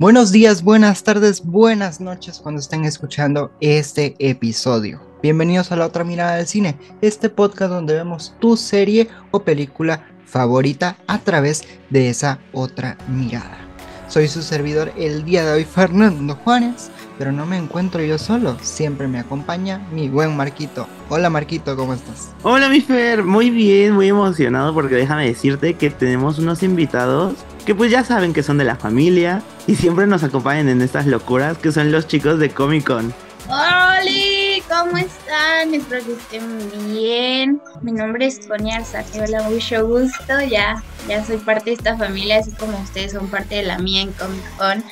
Buenos días, buenas tardes, buenas noches cuando estén escuchando este episodio. Bienvenidos a la otra mirada del cine, este podcast donde vemos tu serie o película favorita a través de esa otra mirada. Soy su servidor el día de hoy, Fernando Juárez, pero no me encuentro yo solo, siempre me acompaña mi buen Marquito. Hola Marquito, ¿cómo estás? Hola mi Fer, muy bien, muy emocionado porque déjame decirte que tenemos unos invitados que pues ya saben que son de la familia y siempre nos acompañan en estas locuras que son los chicos de Comic Con. Hola, ¿cómo están? Espero que estén bien. Mi nombre es Conia Hola, mucho gusto. Ya, ya soy parte de esta familia, así como ustedes son parte de la mía en Comic Con.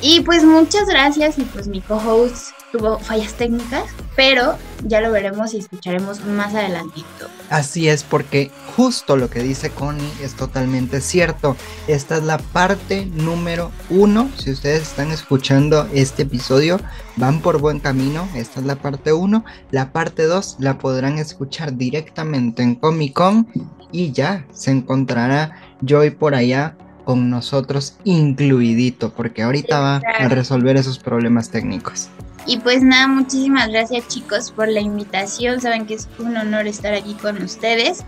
Y pues muchas gracias y pues mi co-host tuvo fallas técnicas, pero ya lo veremos y escucharemos más adelantito. Así es, porque justo lo que dice Connie es totalmente cierto. Esta es la parte número uno. Si ustedes están escuchando este episodio, van por buen camino. Esta es la parte uno. La parte dos la podrán escuchar directamente en Comic Con y ya se encontrará Joy por allá con nosotros incluidito, porque ahorita va a resolver esos problemas técnicos. Y pues nada, muchísimas gracias chicos por la invitación. Saben que es un honor estar aquí con ustedes.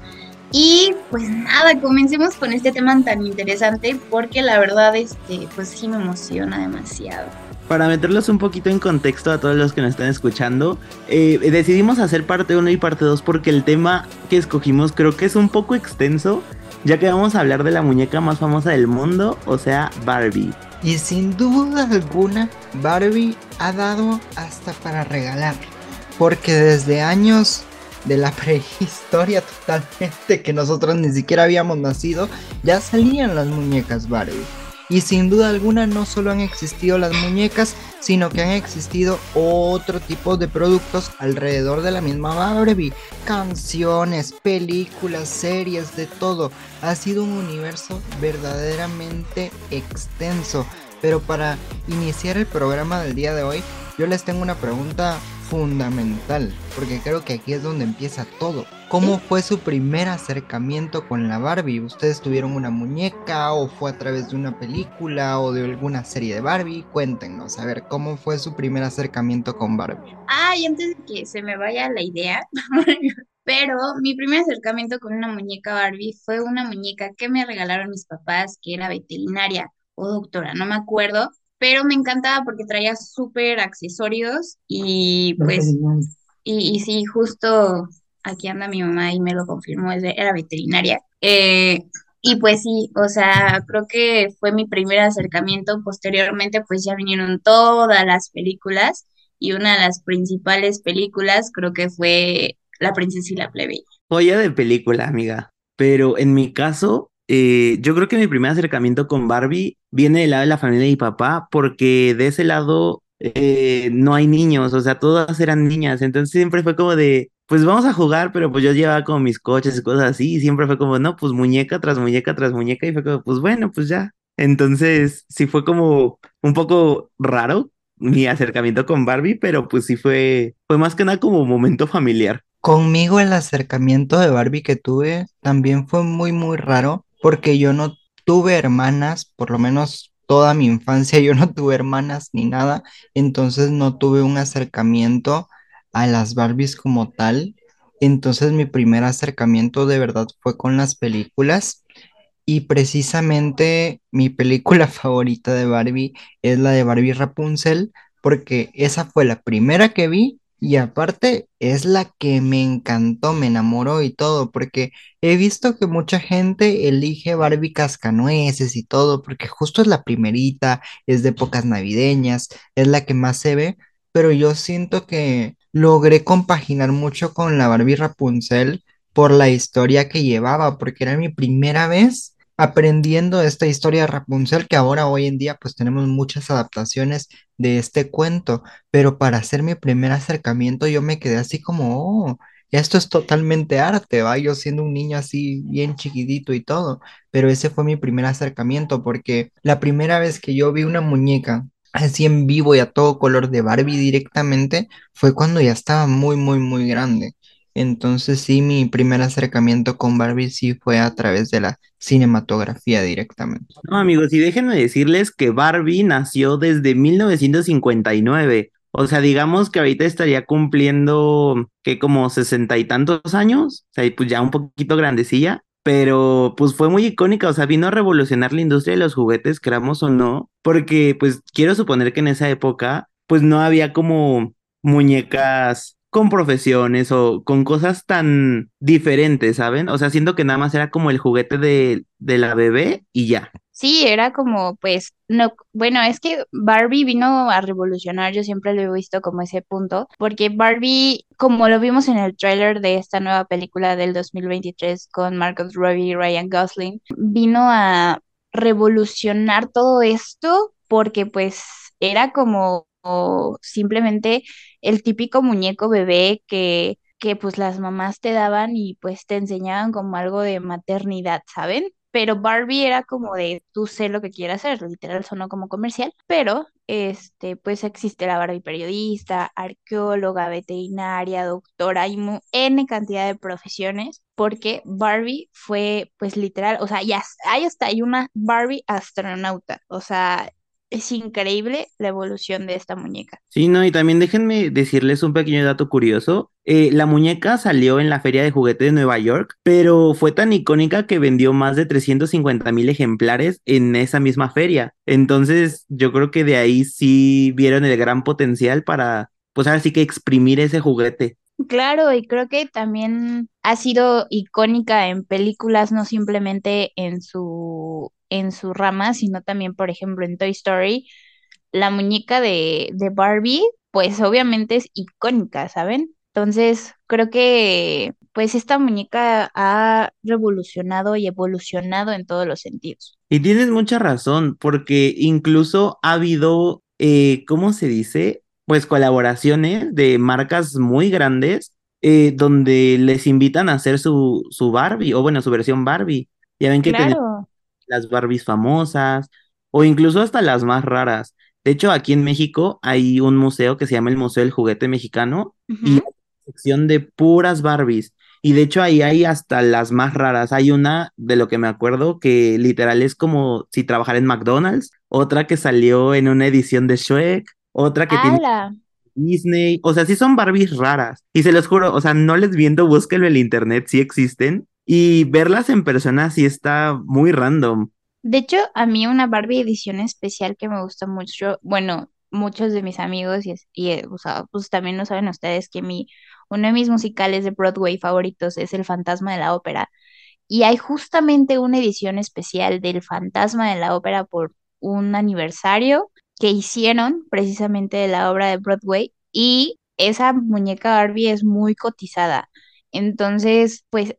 Y pues nada, comencemos con este tema tan interesante porque la verdad, este, pues sí me emociona demasiado. Para meterlos un poquito en contexto a todos los que nos están escuchando, eh, decidimos hacer parte 1 y parte 2 porque el tema que escogimos creo que es un poco extenso ya que vamos a hablar de la muñeca más famosa del mundo, o sea, Barbie. Y sin duda alguna, Barbie ha dado hasta para regalar, porque desde años de la prehistoria totalmente que nosotros ni siquiera habíamos nacido, ya salían las muñecas Barbie. Y sin duda alguna no solo han existido las muñecas, sino que han existido otro tipo de productos alrededor de la misma Barbie. Canciones, películas, series, de todo. Ha sido un universo verdaderamente extenso. Pero para iniciar el programa del día de hoy, yo les tengo una pregunta fundamental, porque creo que aquí es donde empieza todo. ¿Cómo fue su primer acercamiento con la Barbie? ¿Ustedes tuvieron una muñeca o fue a través de una película o de alguna serie de Barbie? Cuéntenos, a ver, ¿cómo fue su primer acercamiento con Barbie? Ah, y antes de que se me vaya la idea, pero mi primer acercamiento con una muñeca Barbie fue una muñeca que me regalaron mis papás, que era veterinaria o doctora, no me acuerdo, pero me encantaba porque traía súper accesorios y pues, y, sí, justo aquí anda mi mamá y me lo confirmó, era veterinaria. Eh, y pues sí, o sea, creo que fue mi primer acercamiento. Posteriormente, pues ya vinieron todas las películas y una de las principales películas creo que fue La princesa y la plebeya. Joya de película, amiga. Pero en mi caso, eh, yo creo que mi primer acercamiento con Barbie viene del lado de la familia de mi papá, porque de ese lado eh, no hay niños, o sea, todas eran niñas, entonces siempre fue como de, pues vamos a jugar, pero pues yo llevaba como mis coches y cosas así, y siempre fue como, no, pues muñeca tras muñeca tras muñeca, y fue como, pues bueno, pues ya. Entonces, sí fue como un poco raro mi acercamiento con Barbie, pero pues sí fue, fue más que nada como momento familiar. Conmigo el acercamiento de Barbie que tuve también fue muy, muy raro porque yo no tuve hermanas, por lo menos toda mi infancia yo no tuve hermanas ni nada, entonces no tuve un acercamiento a las Barbies como tal. Entonces mi primer acercamiento de verdad fue con las películas. Y precisamente mi película favorita de Barbie es la de Barbie Rapunzel porque esa fue la primera que vi. Y aparte es la que me encantó, me enamoró y todo, porque he visto que mucha gente elige Barbie cascanueces y todo, porque justo es la primerita, es de épocas navideñas, es la que más se ve, pero yo siento que logré compaginar mucho con la Barbie Rapunzel por la historia que llevaba, porque era mi primera vez aprendiendo esta historia de Rapunzel, que ahora hoy en día pues tenemos muchas adaptaciones de este cuento, pero para hacer mi primer acercamiento yo me quedé así como, oh, esto es totalmente arte, va, yo siendo un niño así bien chiquitito y todo, pero ese fue mi primer acercamiento porque la primera vez que yo vi una muñeca así en vivo y a todo color de Barbie directamente fue cuando ya estaba muy, muy, muy grande. Entonces sí, mi primer acercamiento con Barbie sí fue a través de la cinematografía directamente. No, amigos, y déjenme decirles que Barbie nació desde 1959. O sea, digamos que ahorita estaría cumpliendo que como sesenta y tantos años, o sea, pues ya un poquito grandecilla, pero pues fue muy icónica, o sea, vino a revolucionar la industria de los juguetes, queramos o no, porque pues quiero suponer que en esa época pues no había como muñecas con profesiones o con cosas tan diferentes, ¿saben? O sea, siento que nada más era como el juguete de, de la bebé y ya. Sí, era como, pues, no, bueno, es que Barbie vino a revolucionar, yo siempre lo he visto como ese punto, porque Barbie, como lo vimos en el tráiler de esta nueva película del 2023 con Margot Robbie y Ryan Gosling, vino a revolucionar todo esto porque pues era como simplemente el típico muñeco bebé que que pues las mamás te daban y pues te enseñaban como algo de maternidad, ¿saben? Pero Barbie era como de tú sé lo que quieras hacer, literal sonó como comercial, pero este pues existe la Barbie periodista, arqueóloga, veterinaria, doctora, hay N cantidad de profesiones porque Barbie fue pues literal, o sea, ya hay hasta hay una Barbie astronauta, o sea, es increíble la evolución de esta muñeca. Sí, no, y también déjenme decirles un pequeño dato curioso. Eh, la muñeca salió en la Feria de Juguete de Nueva York, pero fue tan icónica que vendió más de 350 mil ejemplares en esa misma feria. Entonces, yo creo que de ahí sí vieron el gran potencial para, pues ahora sí que exprimir ese juguete. Claro, y creo que también ha sido icónica en películas, no simplemente en su, en su rama, sino también, por ejemplo, en Toy Story, la muñeca de, de Barbie, pues obviamente es icónica, ¿saben? Entonces, creo que pues esta muñeca ha revolucionado y evolucionado en todos los sentidos. Y tienes mucha razón, porque incluso ha habido, eh, ¿cómo se dice? pues colaboraciones de marcas muy grandes eh, donde les invitan a hacer su, su Barbie, o bueno, su versión Barbie. Ya ven que tienen las Barbies famosas, o incluso hasta las más raras. De hecho, aquí en México hay un museo que se llama el Museo del Juguete Mexicano y hay una sección de puras Barbies. Y de hecho ahí hay hasta las más raras. Hay una, de lo que me acuerdo, que literal es como si trabajara en McDonald's, otra que salió en una edición de Shrek, otra que tiene Disney, o sea, sí son Barbies raras. Y se los juro, o sea, no les viendo, búsquenlo en el internet, sí existen. Y verlas en persona sí está muy random. De hecho, a mí una Barbie edición especial que me gusta mucho, bueno, muchos de mis amigos y, y o sea, pues también lo saben ustedes que mi, uno de mis musicales de Broadway favoritos es El Fantasma de la Ópera. Y hay justamente una edición especial del Fantasma de la Ópera por un aniversario que hicieron precisamente de la obra de Broadway y esa muñeca Barbie es muy cotizada. Entonces, pues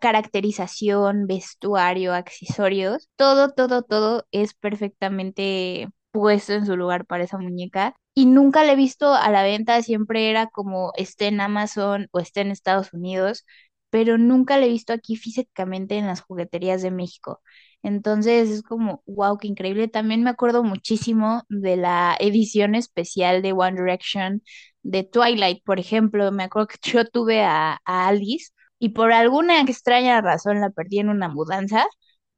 caracterización, vestuario, accesorios, todo, todo, todo es perfectamente puesto en su lugar para esa muñeca. Y nunca la he visto a la venta, siempre era como esté en Amazon o esté en Estados Unidos, pero nunca la he visto aquí físicamente en las jugueterías de México. Entonces es como, wow, qué increíble. También me acuerdo muchísimo de la edición especial de One Direction de Twilight, por ejemplo. Me acuerdo que yo tuve a, a Alice y por alguna extraña razón la perdí en una mudanza,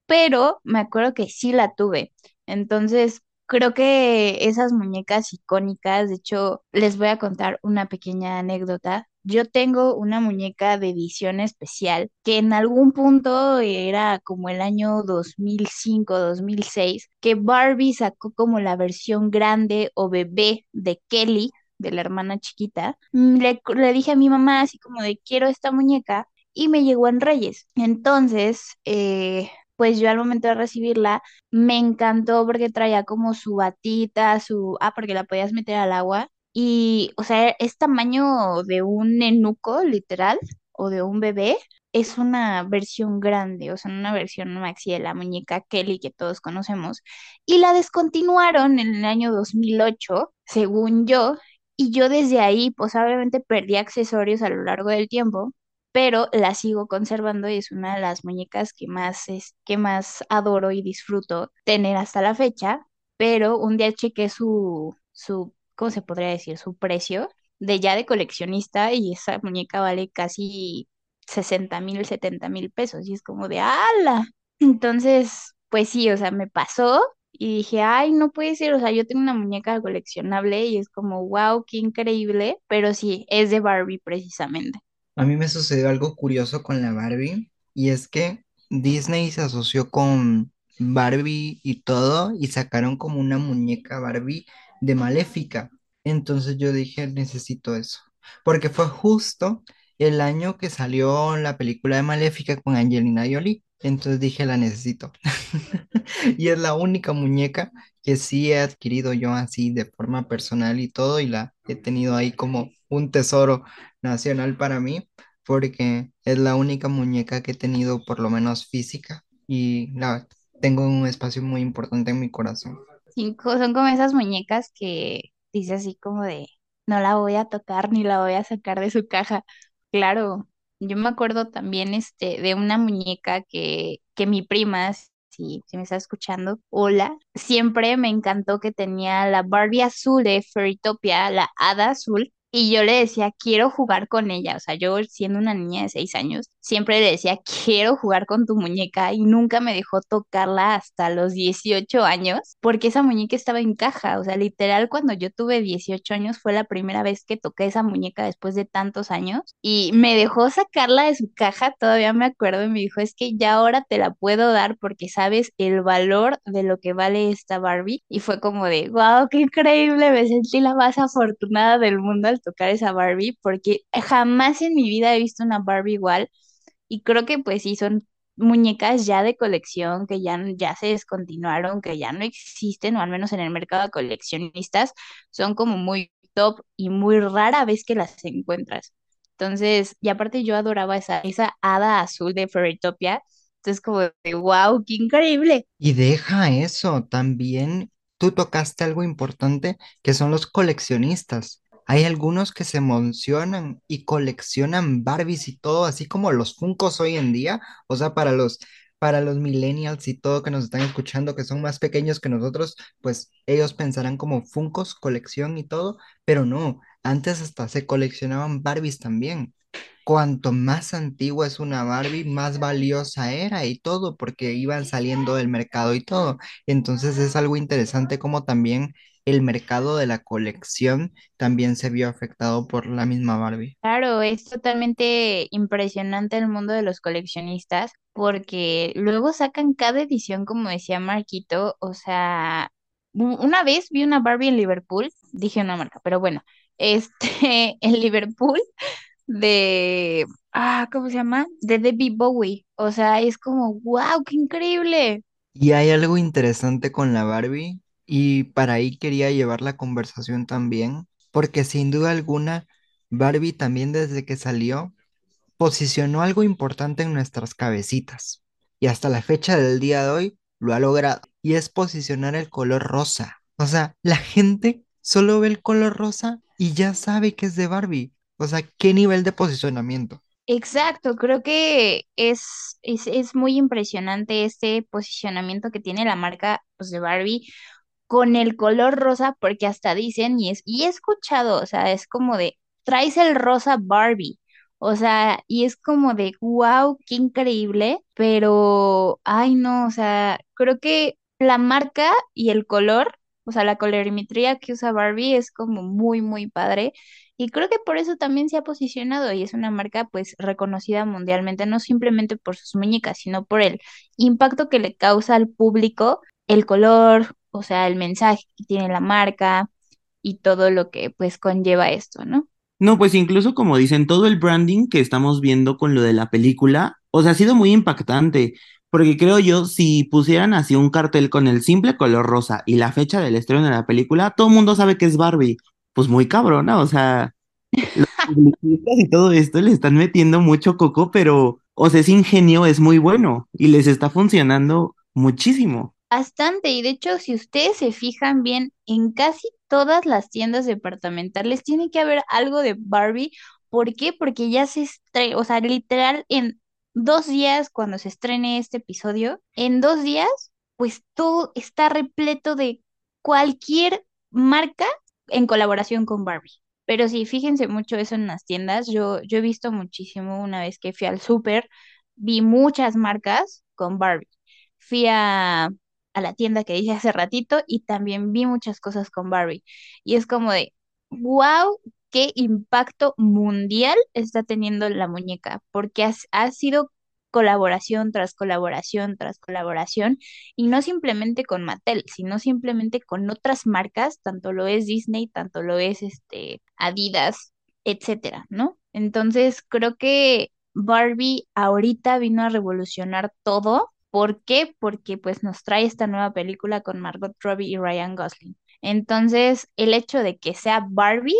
pero me acuerdo que sí la tuve. Entonces, creo que esas muñecas icónicas, de hecho, les voy a contar una pequeña anécdota. Yo tengo una muñeca de edición especial que en algún punto era como el año 2005, 2006, que Barbie sacó como la versión grande o bebé de Kelly, de la hermana chiquita. Le, le dije a mi mamá así como de quiero esta muñeca y me llegó en Reyes. Entonces, eh, pues yo al momento de recibirla me encantó porque traía como su batita, su, ah, porque la podías meter al agua y, o sea, es tamaño de un nenuco, literal, o de un bebé. Es una versión grande, o sea, una versión maxi de la muñeca Kelly que todos conocemos. Y la descontinuaron en el año 2008, según yo. Y yo desde ahí, pues obviamente perdí accesorios a lo largo del tiempo, pero la sigo conservando y es una de las muñecas que más, es, que más adoro y disfruto tener hasta la fecha. Pero un día chequé su, su ¿cómo se podría decir? Su precio de ya de coleccionista y esa muñeca vale casi sesenta mil, setenta mil pesos y es como de ¡ala! Entonces, pues sí, o sea, me pasó y dije, ay, no puede ser, o sea, yo tengo una muñeca coleccionable y es como, wow, qué increíble, pero sí, es de Barbie precisamente. A mí me sucedió algo curioso con la Barbie y es que Disney se asoció con Barbie y todo y sacaron como una muñeca Barbie de Maléfica. Entonces yo dije, necesito eso, porque fue justo el año que salió la película de Maléfica con Angelina Jolie. Entonces dije, la necesito. Y es la única muñeca que sí he adquirido yo así de forma personal y todo, y la he tenido ahí como un tesoro nacional para mí, porque es la única muñeca que he tenido por lo menos física y la tengo un espacio muy importante en mi corazón. Cinco, son como esas muñecas que dice así como de, no la voy a tocar ni la voy a sacar de su caja. Claro, yo me acuerdo también este, de una muñeca que, que mi prima, si, si me está escuchando, hola, siempre me encantó que tenía la Barbie azul de Fairytopia, la hada azul, y yo le decía, quiero jugar con ella. O sea, yo siendo una niña de seis años, siempre le decía, quiero jugar con tu muñeca y nunca me dejó tocarla hasta los 18 años porque esa muñeca estaba en caja. O sea, literal, cuando yo tuve 18 años fue la primera vez que toqué esa muñeca después de tantos años y me dejó sacarla de su caja. Todavía me acuerdo y me dijo, es que ya ahora te la puedo dar porque sabes el valor de lo que vale esta Barbie. Y fue como de, wow, qué increíble, me sentí la más afortunada del mundo al tocar esa Barbie porque jamás en mi vida he visto una Barbie igual y creo que pues sí son muñecas ya de colección que ya, ya se descontinuaron, que ya no existen o al menos en el mercado de coleccionistas son como muy top y muy rara vez que las encuentras. Entonces, y aparte yo adoraba esa, esa hada azul de Fairytopia. Entonces, como de wow, qué increíble. Y deja eso, también tú tocaste algo importante que son los coleccionistas. Hay algunos que se emocionan y coleccionan Barbies y todo, así como los Funkos hoy en día. O sea, para los, para los millennials y todo que nos están escuchando, que son más pequeños que nosotros, pues ellos pensarán como Funkos, colección y todo, pero no, antes hasta se coleccionaban Barbies también. Cuanto más antigua es una Barbie, más valiosa era y todo, porque iban saliendo del mercado y todo. Entonces es algo interesante como también el mercado de la colección también se vio afectado por la misma Barbie. Claro, es totalmente impresionante el mundo de los coleccionistas porque luego sacan cada edición, como decía Marquito, o sea, una vez vi una Barbie en Liverpool, dije una marca, pero bueno, este, en Liverpool de, ah, ¿cómo se llama? De David Bowie, o sea, es como, wow, qué increíble. Y hay algo interesante con la Barbie y para ahí quería llevar la conversación también, porque sin duda alguna, Barbie también desde que salió posicionó algo importante en nuestras cabecitas y hasta la fecha del día de hoy lo ha logrado y es posicionar el color rosa. O sea, la gente solo ve el color rosa y ya sabe que es de Barbie. O sea, ¿qué nivel de posicionamiento? Exacto, creo que es, es, es muy impresionante este posicionamiento que tiene la marca pues, de Barbie con el color rosa, porque hasta dicen, y es, y he escuchado, o sea, es como de, traes el rosa Barbie, o sea, y es como de, wow, qué increíble, pero, ay no, o sea, creo que la marca y el color, o sea, la colorimetría que usa Barbie es como muy, muy padre. Y creo que por eso también se ha posicionado y es una marca pues reconocida mundialmente, no simplemente por sus muñecas, sino por el impacto que le causa al público el color, o sea, el mensaje que tiene la marca y todo lo que pues conlleva esto, ¿no? No, pues incluso como dicen, todo el branding que estamos viendo con lo de la película, o sea, ha sido muy impactante, porque creo yo, si pusieran así un cartel con el simple color rosa y la fecha del estreno de la película, todo el mundo sabe que es Barbie. Pues muy cabrona, o sea, los publicistas y todo esto le están metiendo mucho coco, pero, o sea, ese ingenio es muy bueno y les está funcionando muchísimo. Bastante, y de hecho, si ustedes se fijan bien, en casi todas las tiendas departamentales tiene que haber algo de Barbie. ¿Por qué? Porque ya se estrena, o sea, literal, en dos días, cuando se estrene este episodio, en dos días, pues todo está repleto de cualquier marca en colaboración con Barbie. Pero sí, fíjense mucho eso en las tiendas. Yo, yo he visto muchísimo una vez que fui al súper, vi muchas marcas con Barbie. Fui a, a la tienda que dije hace ratito y también vi muchas cosas con Barbie. Y es como de, wow, qué impacto mundial está teniendo la muñeca, porque ha, sido colaboración tras colaboración tras colaboración, y no simplemente con Mattel, sino simplemente con otras marcas, tanto lo es Disney, tanto lo es este Adidas, etcétera, ¿no? Entonces, creo que Barbie ahorita vino a revolucionar todo. ¿Por qué? Porque pues nos trae esta nueva película con Margot Robbie y Ryan Gosling. Entonces, el hecho de que sea Barbie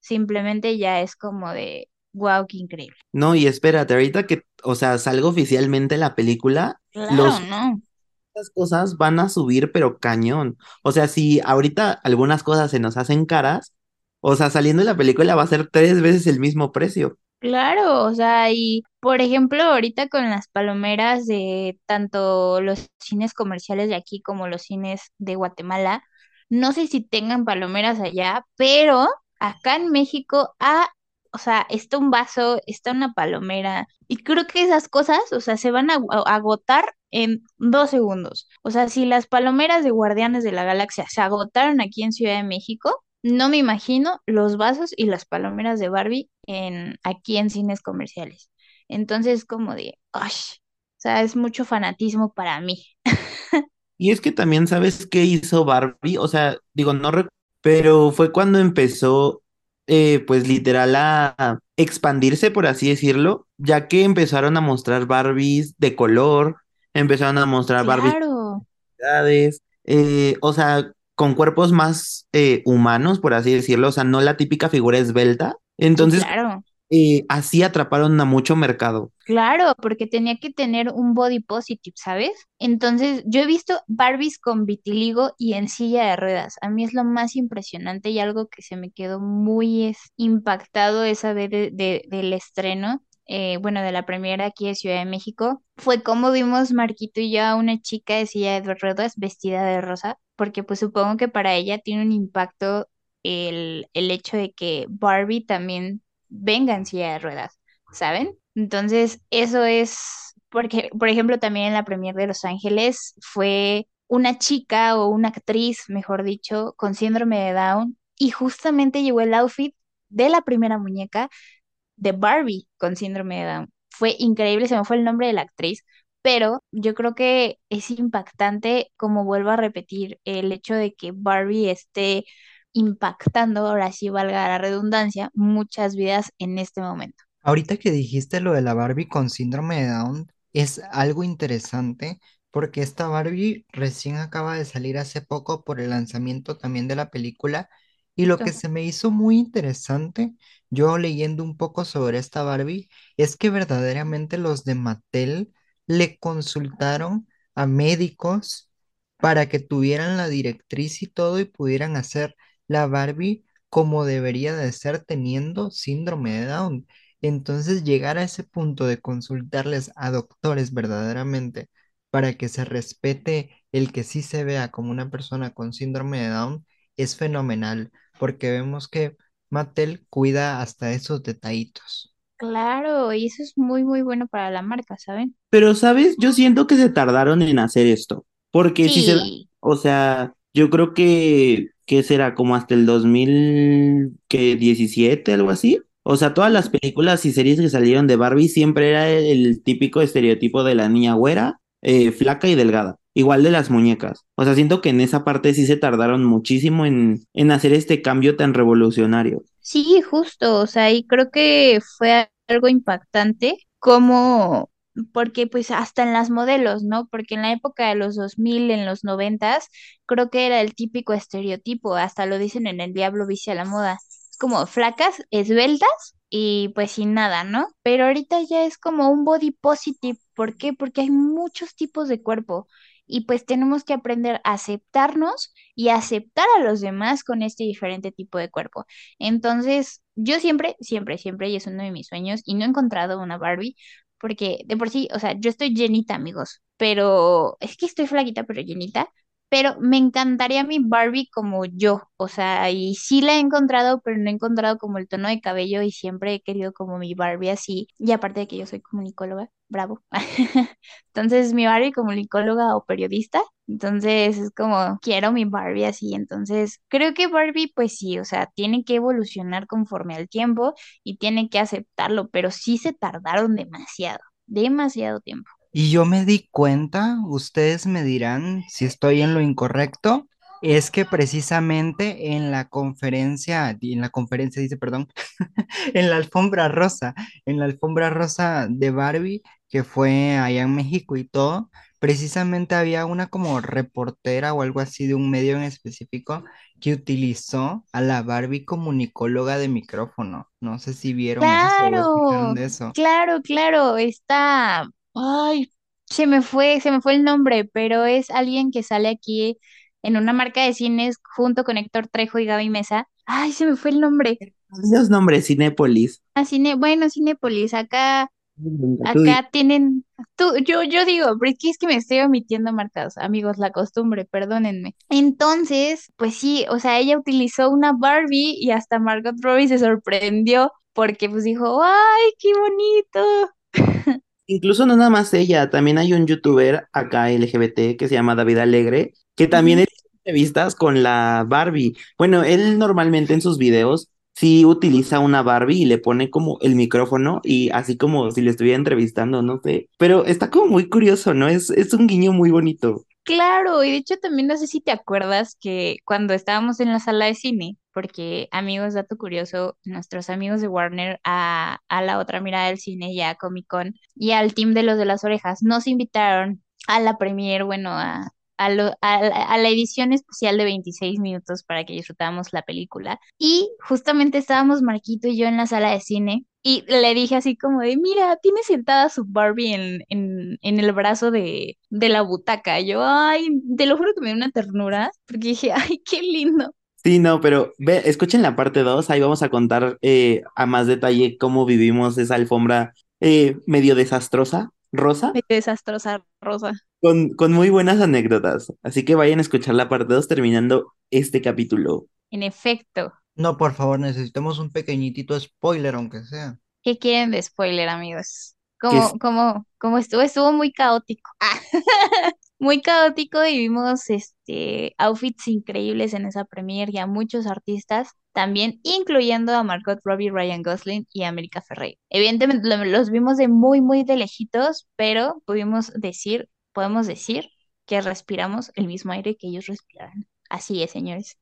simplemente ya es como de, wow, qué increíble. No, y espérate, ahorita que, o sea, salga oficialmente la película, Claro, los ¿no? las cosas van a subir, pero cañón. O sea, si ahorita algunas cosas se nos hacen caras, o sea, saliendo de la película va a ser tres veces el mismo precio. Claro, o sea, y por ejemplo, ahorita con las palomeras de tanto los cines comerciales de aquí como los cines de Guatemala, no sé si tengan palomeras allá, pero acá en México, o sea, está un vaso, está una palomera, y creo que esas cosas, o sea, se van a, a agotar en dos segundos. O sea, si las palomeras de Guardianes de la Galaxia se agotaron aquí en Ciudad de México, no me imagino los vasos y las palomeras de Barbie en, aquí en cines comerciales. Entonces, como de, ¡ay! O sea, es mucho fanatismo para mí. Y es que también sabes qué hizo Barbie, o sea, digo, no recuerdo, pero fue cuando empezó, eh, pues literal a expandirse, por así decirlo, ya que empezaron a mostrar Barbies de color, empezaron a mostrar Barbies Claro, de eh, o sea, con cuerpos más eh, humanos, por así decirlo, o sea, no la típica figura esbelta. Entonces, claro. eh, así atraparon a mucho mercado. Claro, porque tenía que tener un body positive, ¿sabes? Entonces, yo he visto Barbies con vitiligo y en silla de ruedas. A mí es lo más impresionante y algo que se me quedó muy es, impactado esa vez de, de- del estreno, eh, bueno, de la premiera aquí de Ciudad de México, fue como vimos Marquito y yo a una chica de silla de ruedas vestida de rosa, porque pues supongo que para ella tiene un impacto el, el hecho de que Barbie también venga en silla de ruedas. ¿saben? Entonces, eso es porque, por ejemplo, también en la premier de Los Ángeles fue una chica o una actriz, mejor dicho, con síndrome de Down y justamente llevó el outfit de la primera muñeca de Barbie con síndrome de Down. Fue increíble, se me fue el nombre de la actriz, pero yo creo que es impactante, como vuelvo a repetir, el hecho de que Barbie esté impactando, ahora sí valga la redundancia, muchas vidas en este momento. Ahorita que dijiste lo de la Barbie con síndrome de Down, es algo interesante porque esta Barbie recién acaba de salir hace poco por el lanzamiento también de la película y lo que se me hizo muy interesante, yo leyendo un poco sobre esta Barbie, es que verdaderamente los de Mattel le consultaron a médicos para que tuvieran la directriz y todo y pudieran hacer la Barbie como debería de ser teniendo síndrome de Down. Entonces, llegar a ese punto de consultarles a doctores verdaderamente para que se respete el que sí se vea como una persona con síndrome de Down es fenomenal, porque vemos que Mattel cuida hasta esos detallitos. Claro, y eso es muy, muy bueno para la marca, ¿saben? Pero, ¿sabes? Yo siento que se tardaron en hacer esto, porque si se o sea, yo creo que, que será como hasta el 2017, algo así. O sea, todas las películas y series que salieron de Barbie siempre era el, el típico estereotipo de la niña güera, eh, flaca y delgada, igual de las muñecas. O sea, siento que en esa parte sí se tardaron muchísimo en, en hacer este cambio tan revolucionario. sí, justo, o sea, y creo que fue algo impactante, como, porque pues hasta en las modelos, ¿no? Porque en la época de los 2000, en los 90, creo que era el típico estereotipo, hasta lo dicen en El Diablo Viste a la Moda, es como flacas, esbeltas y pues sin nada, ¿no? Pero ahorita ya es como un body positive, ¿por qué? Porque hay muchos tipos de cuerpo. Y pues tenemos que aprender a aceptarnos y aceptar a los demás con este diferente tipo de cuerpo. Entonces, yo siempre, siempre, siempre, y es uno de mis sueños, y no he encontrado una Barbie, porque de por sí, o sea, yo estoy llenita, amigos, pero es que estoy flaquita, pero llenita, pero me encantaría mi Barbie como yo, o sea, y sí la he encontrado, pero no he encontrado como el tono de cabello y siempre he querido como mi Barbie así, y aparte de que yo soy comunicóloga, bravo. Entonces, mi Barbie comunicóloga o periodista, entonces es como, quiero mi Barbie así, entonces creo que Barbie pues sí, o sea, tiene que evolucionar conforme al tiempo y tiene que aceptarlo, pero sí se tardaron demasiado, demasiado tiempo. Y yo me di cuenta, ustedes me dirán si estoy en lo incorrecto, es que precisamente en la conferencia, en la conferencia dice, perdón, en la alfombra rosa, en la alfombra rosa de Barbie, que fue allá en México y todo, precisamente había una como reportera o algo así de un medio en específico que utilizó a la Barbie comunicóloga de micrófono. No sé si vieron eso o escucharon Claro, de eso. claro, claro, está, ay, se me fue, se me fue el nombre, pero es alguien que sale aquí en una marca de cines junto con Héctor Trejo y Gaby Mesa. Ay, se me fue el nombre. Los nombres, Cinépolis. Ah, Cine, bueno, Cinépolis, acá, acá tienen, tú, yo, yo digo, pero es que es que me estoy omitiendo marcas, amigos, la costumbre, perdónenme. Entonces, pues sí, o sea, ella utilizó una Barbie y hasta Margot Robbie se sorprendió porque pues dijo, ¡ay, qué bonito! Incluso no nada más ella, también hay un youtuber acá LGBT que se llama David Alegre, que también él hizo entrevistas con la Barbie. Bueno, él normalmente en sus videos sí utiliza una Barbie y le pone como el micrófono y así como si le estuviera entrevistando, no sé. Pero está como muy curioso, ¿no? Es, es un guiño muy bonito. Claro, y de hecho también no sé si te acuerdas que cuando estábamos en la sala de cine, porque amigos, dato curioso, nuestros amigos de Warner a, a la otra mirada del cine y a Comic Con y al team de los de las orejas nos invitaron a la premiere, bueno, a, a, lo- a a la edición especial de 26 minutos para que disfrutáramos la película. Y justamente estábamos Marquito y yo en la sala de cine. Y le dije así como de, mira, tiene sentada su Barbie en, en, en el brazo de, de la butaca. Y yo, ay, te lo juro que me dio una ternura, porque dije, ay, qué lindo. Sí, no, pero ve, escuchen la parte 2, ahí vamos a contar eh, a más detalle cómo vivimos esa alfombra eh, medio desastrosa, rosa. Me desastrosa, Rosa. Con, con muy buenas anécdotas. Así que vayan a escuchar la parte 2 terminando este capítulo. En efecto, No, por favor, necesitamos un pequeñito spoiler, aunque sea. ¿qué quieren de spoiler, amigos? Es- Como, como, como estuvo, estuvo muy caótico. Ah, muy caótico y vimos este outfits increíbles en esa premiere y a muchos artistas también, incluyendo a Margot Robbie, Ryan Gosling y América Ferrer. Evidentemente lo- los vimos de muy, muy de lejitos, pero pudimos decir, podemos decir que respiramos el mismo aire que ellos respiraron. Así es, señores.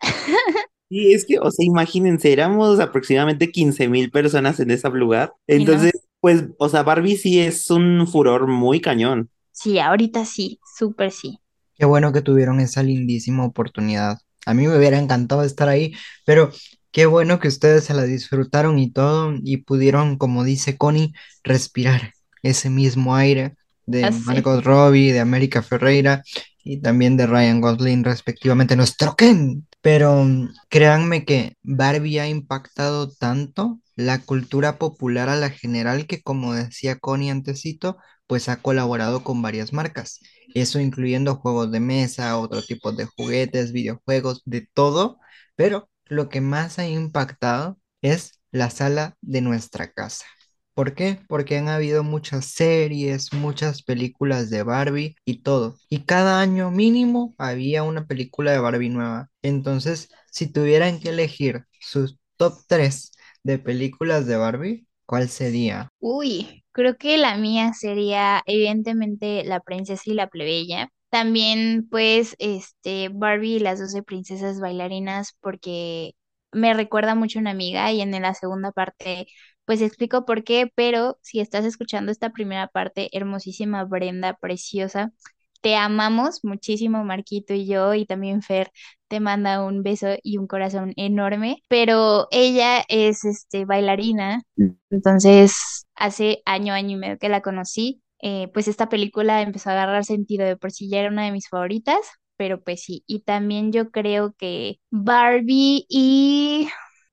y es que, o sea, imagínense, éramos aproximadamente 15 mil personas en ese lugar. No, Entonces, pues, o sea, Barbie sí es un furor muy cañón. Sí, ahorita sí, súper sí. Qué bueno que tuvieron esa lindísima oportunidad. A mí me hubiera encantado estar ahí, pero qué bueno que ustedes se la disfrutaron y todo y pudieron, como dice Connie, respirar ese mismo aire de Ya sé. Margot Robbie, de América Ferreira y también de Ryan Gosling, respectivamente, nuestro Ken. Pero mm, créanme que Barbie ha impactado tanto la cultura popular a la general que, como decía Connie antesito, pues ha colaborado con varias marcas. Eso incluyendo juegos de mesa, otro tipo de juguetes, videojuegos, de todo. Pero lo que más ha impactado es la sala de nuestra casa. ¿Por qué? Porque han habido muchas series, muchas películas de Barbie y todo. Y cada año mínimo había una película de Barbie nueva. Entonces, si tuvieran que elegir sus top 3 de películas de Barbie, ¿cuál sería? Uy, creo que la mía sería evidentemente La princesa y la plebeya. También, pues, este, Barbie y las doce princesas bailarinas, porque me recuerda mucho a una amiga y en la segunda parte, pues explico por qué, pero si estás escuchando esta primera parte, hermosísima Brenda, preciosa, te amamos muchísimo, Marquito y yo, y también Fer te manda un beso y un corazón enorme, pero ella es, este, bailarina entonces, hace año, año y medio que la conocí, eh, pues esta película empezó a agarrar sentido de por sí ya era una de mis favoritas, pero pues sí, y también yo creo que Barbie y...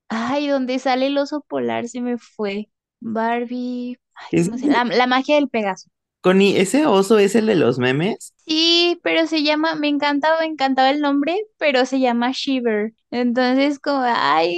Ay, ¿dónde sale el oso polar? Se me fue. Barbie... Ay, Es ¿cómo se llama? La, la magia del Pegaso. Connie, ¿ese oso es el de los memes? Sí, pero se llama, me encantaba, me encantaba el nombre, pero se llama Shiver. Entonces, como, ay,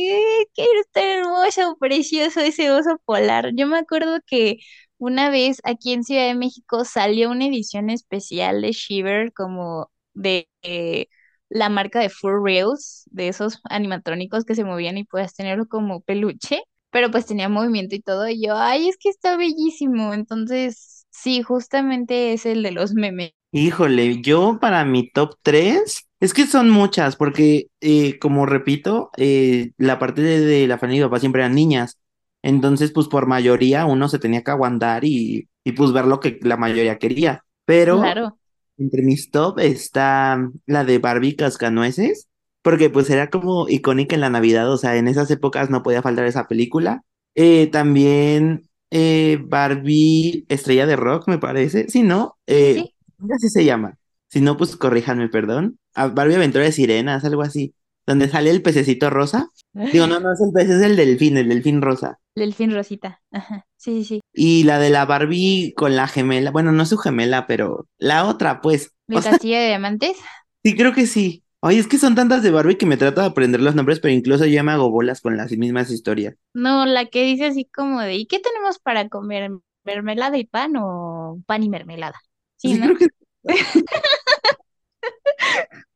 qué tan hermoso, precioso ese oso polar. Yo me acuerdo que una vez aquí en Ciudad de México salió una edición especial de Shiver, como de eh, la marca de Fur Reels, de esos animatrónicos que se movían y puedas tenerlo como peluche, pero pues tenía movimiento y todo. Y yo, ay, es que está bellísimo. Entonces, sí, justamente es el de los memes. Híjole, yo para mi top 3, es que son muchas, porque eh, como repito, eh, la parte de, de la familia y mi papá siempre eran niñas. Entonces, pues por mayoría uno se tenía que aguantar y, y pues ver lo que la mayoría quería. Pero Claro. entre mis top está la de Barbie Cascanueces, porque pues era como icónica en la Navidad, o sea, en esas épocas no podía faltar esa película. Eh, también eh, Barbie Estrella de Rock, me parece. Si no, eh, sí. así se llama. Si no, pues corríjanme, perdón. Ah, Barbie Aventura de Sirenas, algo así. Donde sale el pececito rosa. Digo, no, no es el pez, es el delfín, el delfín rosa. Delfín Rosita. Ajá. Sí, sí, sí. Y la de la Barbie con la gemela, bueno, no es su gemela, pero la otra, pues. El sea, castillo de diamantes. sí, creo que sí. Oye, es que son tantas de Barbie que me trato de aprender los nombres, pero incluso yo me hago bolas con las mismas historias. No, la que dice así como de, ¿y qué tenemos para comer? ¿Mermelada y pan o pan y mermelada? Sí, Sí, ¿no? creo que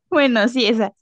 Bueno, sí, esa.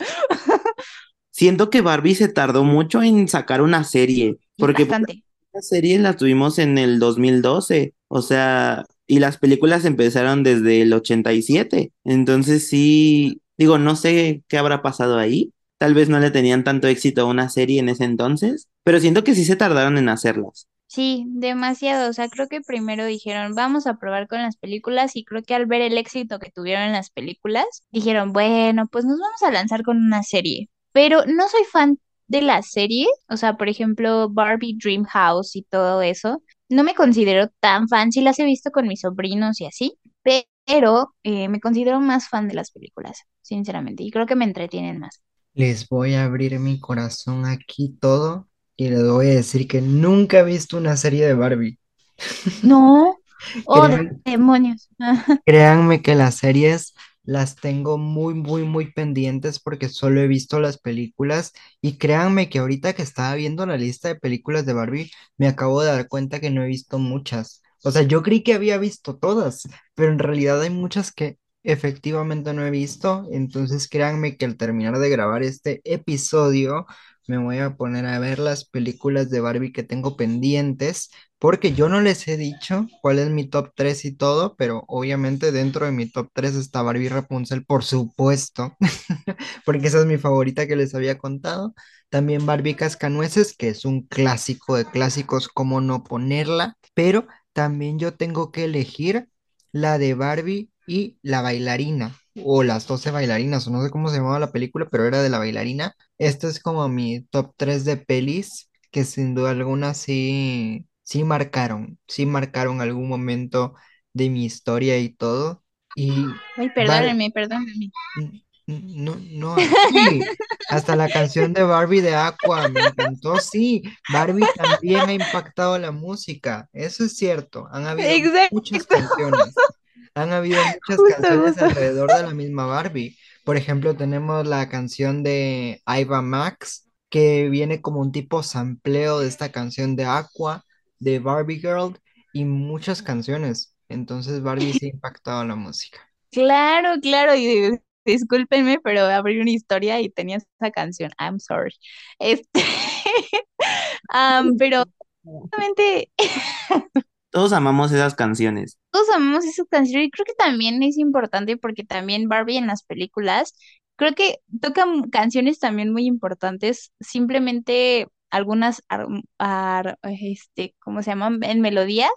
siento que Barbie se tardó mucho en sacar una serie, porque bastante. la serie la tuvimos en el 2012, o sea, y las películas empezaron desde el 87. Entonces sí, digo, no sé qué habrá pasado ahí. Tal vez no le tenían tanto éxito a una serie en ese entonces, pero siento que sí se tardaron en hacerlas. Sí, demasiado. O sea, creo que primero dijeron, vamos a probar con las películas y creo que al ver el éxito que tuvieron en las películas, dijeron, bueno, pues nos vamos a lanzar con una serie. Pero no soy fan de las series, o sea, por ejemplo, Barbie Dream House y todo eso. No me considero tan fan, sí las he visto con mis sobrinos y así, pero eh, me considero más fan de las películas, sinceramente, y creo que me entretienen más. Les voy a abrir mi corazón aquí todo y les voy a decir que nunca he visto una serie de Barbie. No, oh, Créan- demonios. créanme que las series las tengo muy, muy, muy pendientes porque solo he visto las películas y créanme que ahorita que estaba viendo la lista de películas de Barbie me acabo de dar cuenta que no he visto muchas. O sea, yo creí que había visto todas, pero en realidad hay muchas que efectivamente no he visto. Entonces créanme que al terminar de grabar este episodio me voy a poner a ver las películas de Barbie que tengo pendientes porque yo no les he dicho cuál es mi top 3 y todo, pero obviamente dentro de mi top 3 está Barbie Rapunzel, por supuesto, porque esa es mi favorita que les había contado. También Barbie Cascanueces, que es un clásico de clásicos, cómo no ponerla, pero también yo tengo que elegir la de Barbie y la bailarina, o las 12 bailarinas, o no sé cómo se llamaba la película, pero era de la bailarina. Esto es como mi top 3 de pelis que sin duda alguna sí, sí marcaron, sí marcaron algún momento de mi historia y todo. Y Ay, perdónenme, perdónenme. no, no, sí, hasta la canción de Barbie de Aqua me encantó, sí, Barbie también ha impactado la música, eso es cierto, han habido muchas Exacto, canciones. Han habido muchas justo, canciones justo. alrededor de la misma Barbie. Por ejemplo, tenemos la canción de Iva Max, que viene como un tipo sampleo de esta canción de Aqua, de Barbie Girl, y muchas canciones. Entonces Barbie sí ha impactado la música. Claro, claro, y di- discúlpenme, pero abrí una historia y tenía esa canción. I'm sorry. Este, am, pero justamente Todos amamos esas canciones. Todos amamos esa canción y creo que también es importante porque también Barbie en las películas, creo que tocan canciones también muy importantes, simplemente algunas, ar- este, ¿cómo se llaman? En melodías,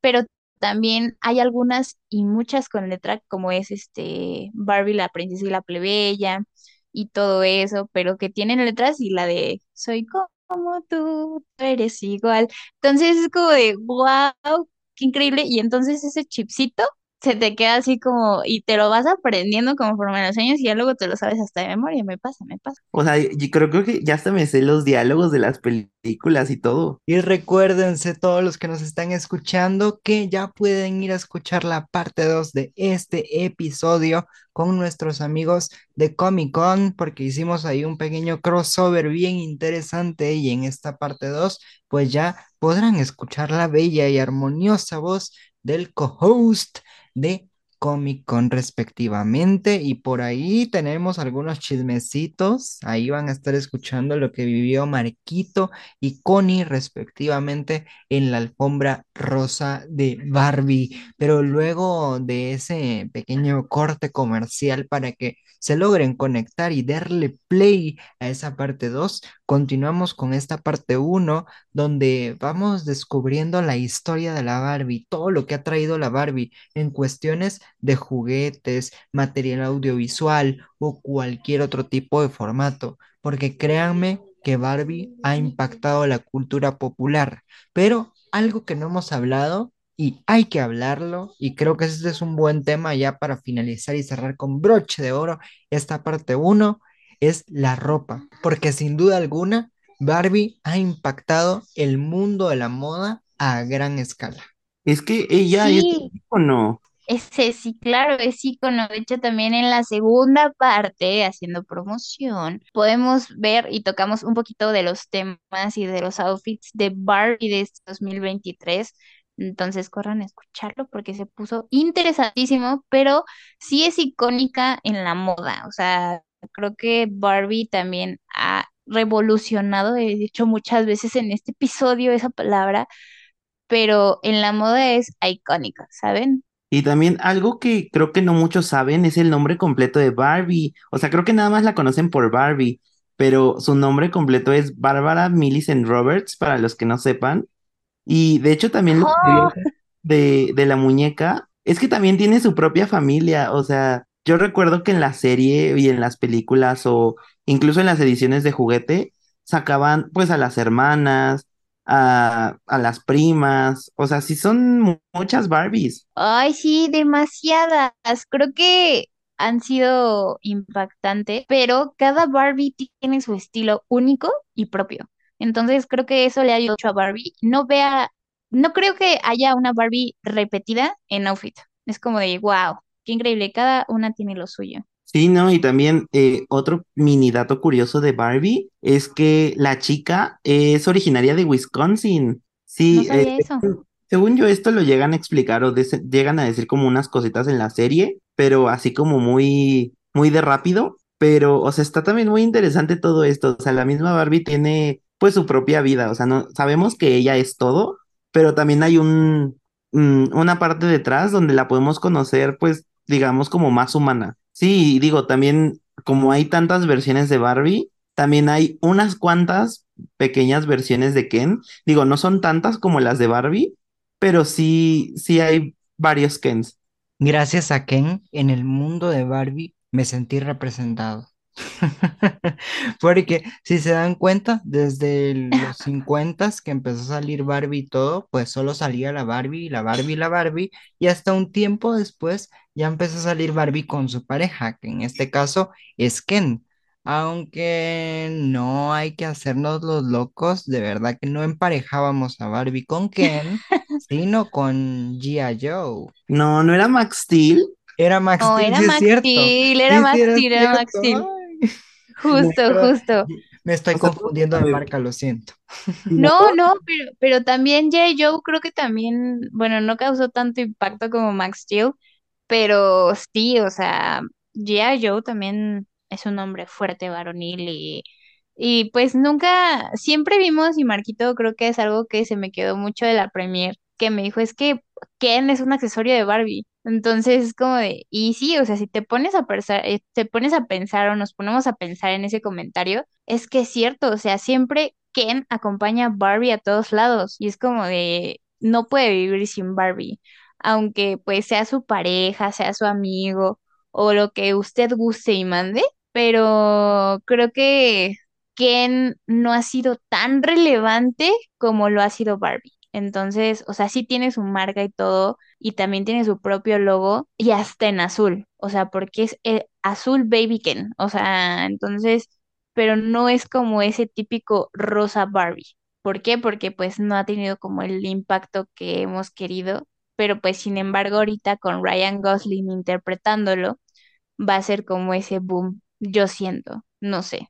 pero también hay algunas y muchas con letra, como es este Barbie, la princesa y la plebeya y todo eso, pero que tienen letras y la de Soy como tú, tú eres igual. Entonces es como de, wow, qué increíble. Y entonces ese chipcito se te queda así como, y te lo vas aprendiendo conforme a los años y ya luego te lo sabes hasta de memoria, me pasa, me pasa. O sea, yo creo, creo que ya hasta me sé los diálogos de las películas y todo. Y recuérdense todos los que nos están escuchando que ya pueden ir a escuchar la parte 2 de este episodio con nuestros amigos de Comic Con porque hicimos ahí un pequeño crossover bien interesante y en esta parte 2 pues ya podrán escuchar la bella y armoniosa voz del co-host de Comic Con respectivamente. Y por ahí tenemos algunos chismecitos, ahí van a estar escuchando lo que vivió Marquito y Connie respectivamente en la alfombra rosa de Barbie, pero luego de ese pequeño corte comercial para que se logren conectar y darle play a esa parte 2, continuamos con esta parte 1 donde vamos descubriendo la historia de la Barbie, todo lo que ha traído la Barbie en cuestiones de juguetes, material audiovisual o cualquier otro tipo de formato, porque créanme que Barbie ha impactado la cultura popular, pero algo que no hemos hablado y hay que hablarlo, y creo que este es un buen tema ya para finalizar y cerrar con broche de oro esta parte 1, es la ropa, porque sin duda alguna Barbie ha impactado el mundo de la moda a gran escala. Es que ella es Sí, no. ese sí, claro, es icono. De hecho, también en la segunda parte, haciendo promoción, podemos ver y tocamos un poquito de los temas y de los outfits de Barbie de este 2023. Entonces, corran a escucharlo porque se puso interesantísimo, pero sí es icónica en la moda. O sea, creo que Barbie también ha revolucionado, he dicho muchas veces en este episodio esa palabra, pero en la moda es icónica, ¿saben? Y también algo que creo que no muchos saben es el nombre completo de Barbie. O sea, creo que nada más la conocen por Barbie, pero su nombre completo es Barbara Millicent Roberts, para los que no sepan. Y de hecho también lo ¡Oh! de, de la muñeca es que también tiene su propia familia. O sea, yo recuerdo que en la serie y en las películas o incluso en las ediciones de juguete sacaban pues a las hermanas, a, a las primas. O sea, sí son mu- muchas Barbies. Ay, sí, demasiadas. Creo que han sido impactantes, pero cada Barbie tiene su estilo único y propio. Entonces creo que eso le ha ayudado mucho a Barbie. No vea, no creo que haya una Barbie repetida en outfit. Es como de, wow, qué increíble. Cada una tiene lo suyo. Sí, ¿no? Y también eh, otro mini dato curioso de Barbie es que la chica es originaria de Wisconsin. No Sí, eh, eso. según yo esto lo llegan a explicar o llegan a decir como unas cositas en la serie, pero así como muy, muy de rápido. Pero, o sea, está también muy interesante todo esto. O sea, la misma Barbie tiene pues su propia vida. O sea, no, sabemos que ella es todo, pero también hay un, mm, una parte detrás donde la podemos conocer pues digamos como más humana. Sí, digo, también como hay tantas versiones de Barbie, también hay unas cuantas pequeñas versiones de Ken. Digo, no son tantas como las de Barbie, pero sí, sí hay varios Kens. Gracias a Ken, en el mundo de Barbie me sentí representado. Porque si se dan cuenta, desde los 50 que empezó a salir Barbie y todo, pues solo salía la Barbie, la Barbie, la Barbie, y hasta un tiempo después ya empezó a salir Barbie con su pareja, que en este caso es Ken. Aunque no hay que hacernos los locos, de verdad que no emparejábamos a Barbie con Ken, sino con G.I. Joe. No, no era Max Steel. Era Max No, Steel, era sí es Max cierto. Steel, era Sí, Max Steel, era Max. Steel. Justo, justo. Me estoy O sea, confundiendo de marca, lo siento. no, No, pero, pero también G.I. Joe creo que también, bueno, no causó tanto impacto como Max Steel, pero sí, o sea, G.I. Joe también es un hombre fuerte, varonil y, y pues nunca, siempre vimos, y Marquito creo que es algo que se me quedó mucho de la premier, que me dijo, es que Ken es un accesorio de Barbie. Entonces es como de, y sí, o sea, si te pones a pensar, eh, te pones a pensar o nos ponemos a pensar en ese comentario, es que es cierto, o sea, siempre Ken acompaña a Barbie a todos lados y es como de, no puede vivir sin Barbie, aunque pues sea su pareja, sea su amigo o lo que usted guste y mande, pero creo que Ken no ha sido tan relevante como lo ha sido Barbie. Entonces, o sea, sí tiene su marca y todo, y también tiene su propio logo y hasta en azul, o sea, porque es el azul Baby Ken, o sea, entonces, pero no es como ese típico rosa Barbie. ¿Por qué? Porque pues no ha tenido como el impacto que hemos querido, pero pues sin embargo ahorita con Ryan Gosling interpretándolo va a ser como ese boom, yo siento, no sé.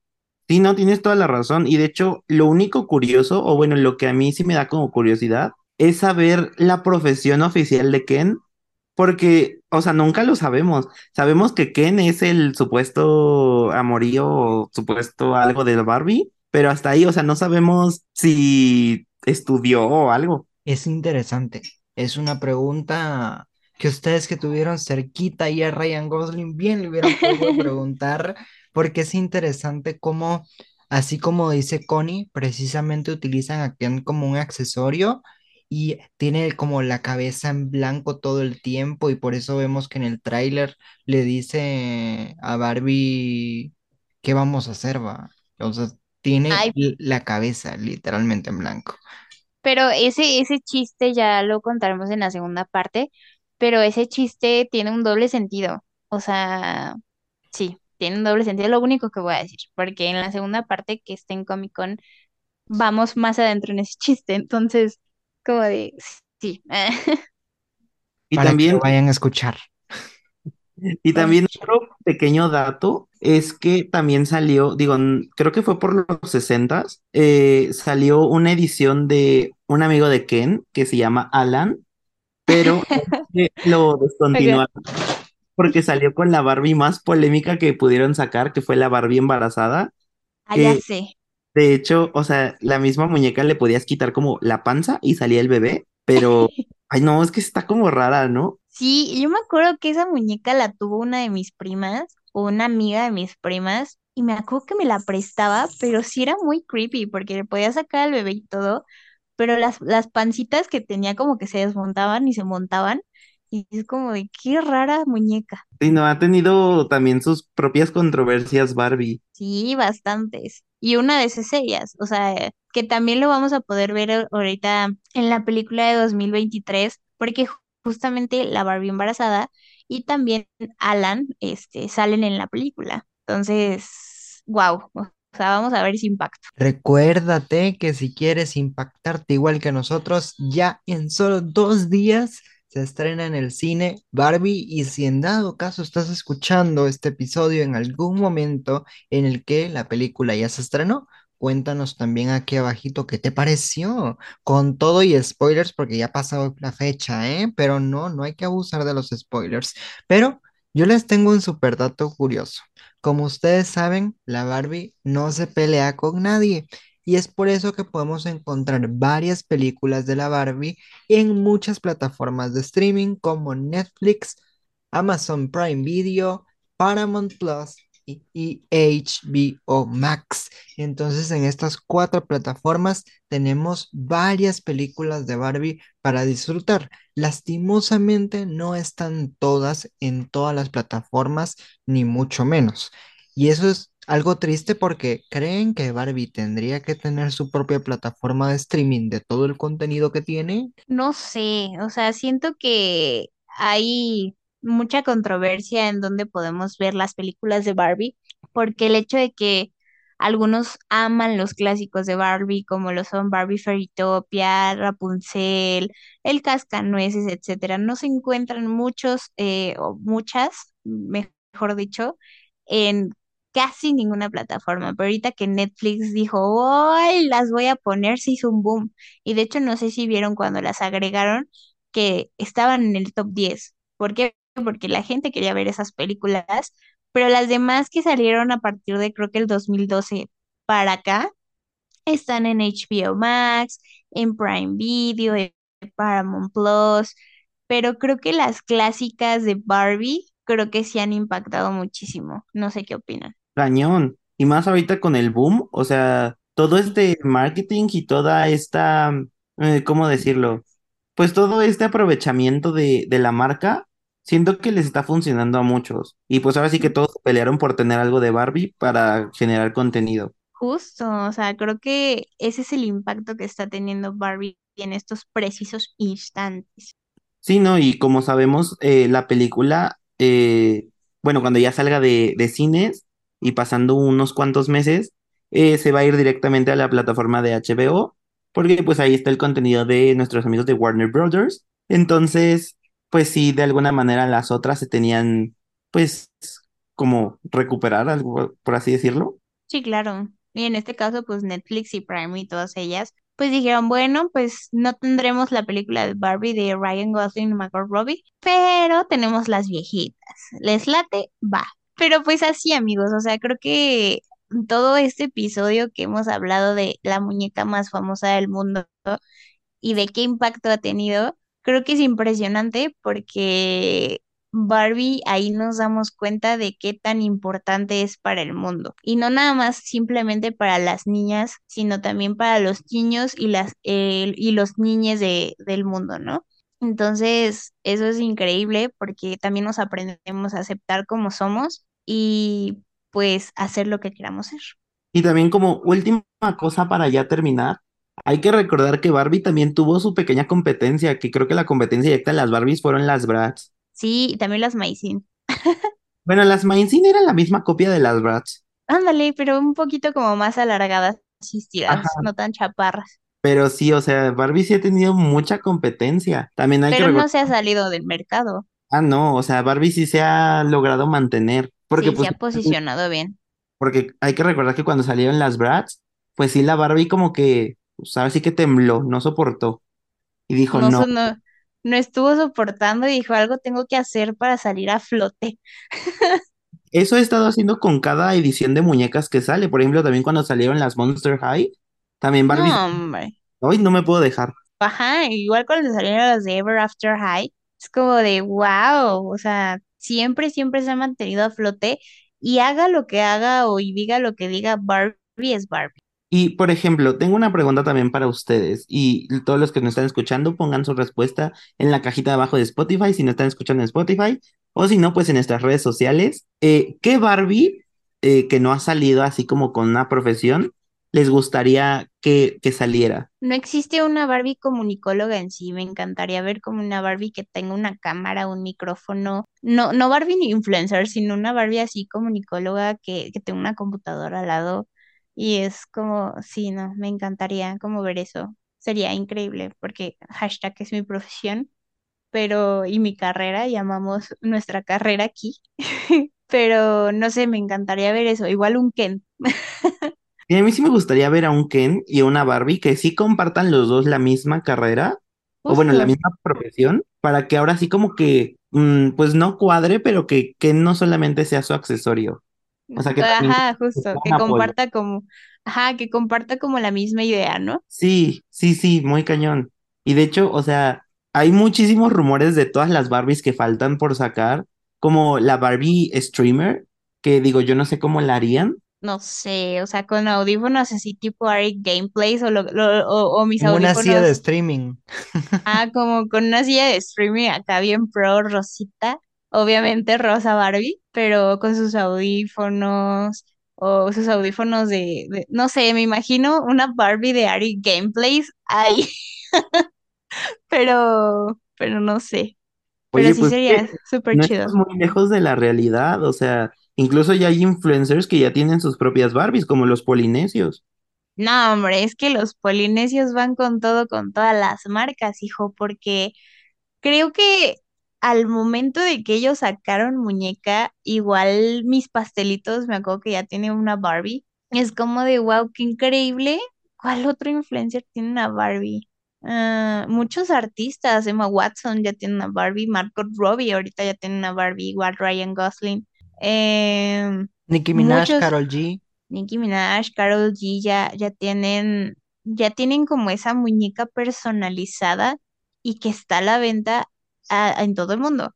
Sí, no, tienes toda la razón. Y de hecho, lo único curioso, o bueno, lo que a mí sí me da como curiosidad, es saber la profesión oficial de Ken, porque, o sea, nunca lo sabemos. Sabemos que Ken es el supuesto amorío o supuesto algo de Barbie, pero hasta ahí, o sea, no sabemos si estudió o algo. Es interesante. Es una pregunta que ustedes que tuvieron cerquita y a Ryan Gosling bien le hubieran podido preguntar, porque es interesante cómo, así como dice Connie, precisamente utilizan a Ken como un accesorio y tiene como la cabeza en blanco todo el tiempo y por eso vemos que en el tráiler le dice a Barbie, ¿qué vamos a hacer, va? O sea, tiene Ay, la cabeza literalmente en blanco. pero ese, ese chiste ya lo contaremos en la segunda parte, pero ese chiste tiene un doble sentido. O sea, sí, tiene un doble sentido, lo único que voy a decir, porque en la segunda parte que está en Comic Con vamos más adentro en ese chiste, entonces, como de, sí. Y para que lo también vayan a escuchar. Y también otro pequeño dato es que también salió, digo, creo que fue por los 60 salió una edición de un amigo de Ken que se llama Alan, pero lo descontinuaron porque salió con la Barbie más polémica que pudieron sacar, que fue la Barbie embarazada, Ah, ya que sé. De hecho, o sea, la misma muñeca le podías quitar como la panza y salía el bebé, pero, ay no, es que está como rara, ¿no? Sí, yo me acuerdo que esa muñeca la tuvo una de mis primas o una amiga de mis primas y me acuerdo que me la prestaba, pero sí era muy creepy porque le podía sacar al bebé y todo, pero las, las pancitas que tenía como que se desmontaban y se montaban y es como de qué rara muñeca. Sí, no, ha tenido también sus propias controversias Barbie. Sí, bastantes. Y una de esas ellas, o sea, que también lo vamos a poder ver ahorita en la película de 2023, porque ju- justamente la Barbie embarazada y también Alan, este, salen en la película. Entonces, wow, o sea, vamos a ver ese impacto. Recuérdate que si quieres impactarte igual que nosotros, ya en solo dos días se estrena en el cine Barbie y si en dado caso estás escuchando este episodio en algún momento en el que la película ya se estrenó, cuéntanos también aquí abajito qué te pareció, con todo y spoilers porque ya pasó la fecha, ¿eh? Pero no, no hay que abusar de los spoilers. Pero yo les tengo un super dato curioso. Como ustedes saben, la Barbie no se pelea con nadie. Y es por eso que podemos encontrar varias películas de la Barbie en muchas plataformas de streaming como Netflix, Amazon Prime Video, Paramount Plus y, HBO Max. Entonces, en estas cuatro plataformas tenemos varias películas de Barbie para disfrutar. Lastimosamente, no están todas en todas las plataformas, ni mucho menos. Y eso es algo triste porque creen que Barbie tendría que tener su propia plataforma de streaming de todo el contenido que tiene. No sé, o sea, siento que hay mucha controversia en donde podemos ver las películas de Barbie, porque el hecho de que algunos aman los clásicos de Barbie, como lo son Barbie Fairytopia, Rapunzel, El Cascanueces, etcétera, no se encuentran muchos eh, o muchas, mejor dicho, en casi ninguna plataforma. Pero ahorita que Netflix dijo, ¡ay! Las voy a poner, se hizo un boom. Y de hecho, no sé si vieron cuando las agregaron que estaban en el top 10. ¿Por qué? Porque la gente quería ver esas películas, pero las demás que salieron a partir de creo que el 2012 para acá están en HBO Max, en Prime Video, en Paramount Plus, pero creo que las clásicas de Barbie creo que sí han impactado muchísimo. No sé qué opinan. Cañón. Y más ahorita con el boom, o sea, todo este marketing y toda esta, eh, ¿cómo decirlo? Pues todo este aprovechamiento de, de la marca, siento que les está funcionando a muchos. Y pues ahora sí que todos pelearon por tener algo de Barbie para generar contenido. Justo, o sea, creo que ese es el impacto que está teniendo Barbie en estos precisos instantes. Sí, ¿no? Y como sabemos, eh, la película, eh, bueno, cuando ya salga de, de cines y pasando unos cuantos meses, eh, se va a ir directamente a la plataforma de HBO, porque pues ahí está el contenido de nuestros amigos de Warner Brothers. Entonces, pues sí, de alguna manera las otras se tenían, pues, como recuperar, algo, por así decirlo. Sí, claro. Y en este caso, pues Netflix y Prime y todas ellas, pues dijeron, bueno, pues no tendremos la película de Barbie de Ryan Gosling y Margot Robbie, pero tenemos las viejitas. ¿Les late? Va. Pero pues así, amigos, o sea, creo que todo este episodio que hemos hablado de la muñeca más famosa del mundo y de qué impacto ha tenido, creo que es impresionante porque Barbie ahí nos damos cuenta de qué tan importante es para el mundo. Y no nada más simplemente para las niñas, sino también para los niños y, las, eh, y los niñes de, del mundo, ¿no? Entonces, eso es increíble porque también nos aprendemos a aceptar como somos y pues hacer lo que queramos ser. Y también como última cosa para ya terminar, hay que recordar que Barbie también tuvo su pequeña competencia, que creo que la competencia directa de las Barbies fueron las Bratz. Sí, y también las Maicin. Bueno, las Mainzin eran la misma copia de las Bratz, Ándale, pero un poquito como más alargadas estiradas, no tan chaparras. Pero sí, o sea, Barbie sí ha tenido mucha competencia. También hay Pero no se ha salido del mercado. ah, no, o sea, Barbie sí se ha logrado mantener, porque Sí, se pues, ha posicionado bien. porque hay que recordar que cuando salieron las Bratz, pues sí, la Barbie como que, pues ahora sí que tembló, no soportó, y dijo, No, no, no, no estuvo soportando y dijo algo tengo que hacer para salir a flote. Eso he estado haciendo con cada edición de muñecas que sale. Por ejemplo, también cuando salieron las Monster High, también Barbie, No, hombre. hoy no me puedo dejar. Ajá, igual cuando salieron las de Ever After High, es como de wow, o sea, siempre, siempre se ha mantenido a flote y haga lo que haga o y diga lo que diga, Barbie es Barbie. Y, por ejemplo, tengo una pregunta también para ustedes y todos los que nos están escuchando pongan su respuesta en la cajita de abajo de Spotify si no están escuchando en Spotify o si no, pues en nuestras redes sociales. Eh, ¿qué Barbie eh, que no ha salido así como con una profesión les gustaría que, que saliera? No existe una Barbie comunicóloga en sí, me encantaría ver como una Barbie que tenga una cámara, un micrófono, no, no Barbie ni influencer, sino una Barbie así comunicóloga que, que tenga una computadora al lado. Y es como, sí, no, me encantaría como ver eso, sería increíble porque hashtag es mi profesión, pero y mi carrera, llamamos nuestra carrera aquí, pero no sé, me encantaría ver eso, igual un Ken, Y a mí sí me gustaría ver a un Ken y a una Barbie que sí compartan los dos la misma carrera, o bueno, la misma profesión, para que ahora sí como que, mm, pues no cuadre, pero que Ken no solamente sea su accesorio, o sea, que Ajá, justo, que comparta como, ajá, que comparta como la misma idea, ¿no? Sí, sí, sí, muy cañón. Y de hecho, o sea, hay muchísimos rumores de todas las Barbies que faltan por sacar, como la Barbie streamer, que digo, yo no sé cómo la harían. No sé, o sea, con audífonos así tipo Ari Gameplays o, lo- lo- o, o mis En una silla de audífonos, streaming. ah, como con una silla de streaming acá bien pro, rosita, obviamente rosa Barbie, pero con sus audífonos o sus audífonos de, de- no sé, me imagino una Barbie de Ari Gameplays ahí, pero, pero no sé, pero sí pues sería súper no chido. estás muy lejos de la realidad, o sea, incluso ya hay influencers que ya tienen sus propias Barbies, como los polinesios. No, hombre, es que los polinesios van con todo, con todas las marcas, hijo, porque creo que al momento de que ellos sacaron muñeca, igual mis pastelitos, me acuerdo que ya tiene una Barbie, es como de, wow, qué increíble. ¿Cuál otro influencer tiene una Barbie? Ah, muchos artistas, Emma Watson ya tiene una Barbie, Margot Robbie ahorita ya tiene una Barbie, igual Ryan Gosling. Em, Nicki Minaj, muchos, Karol G. Nicki Minaj, Karol G ya, ya tienen, ya tienen como esa muñeca personalizada y que está a la venta a- en todo el mundo.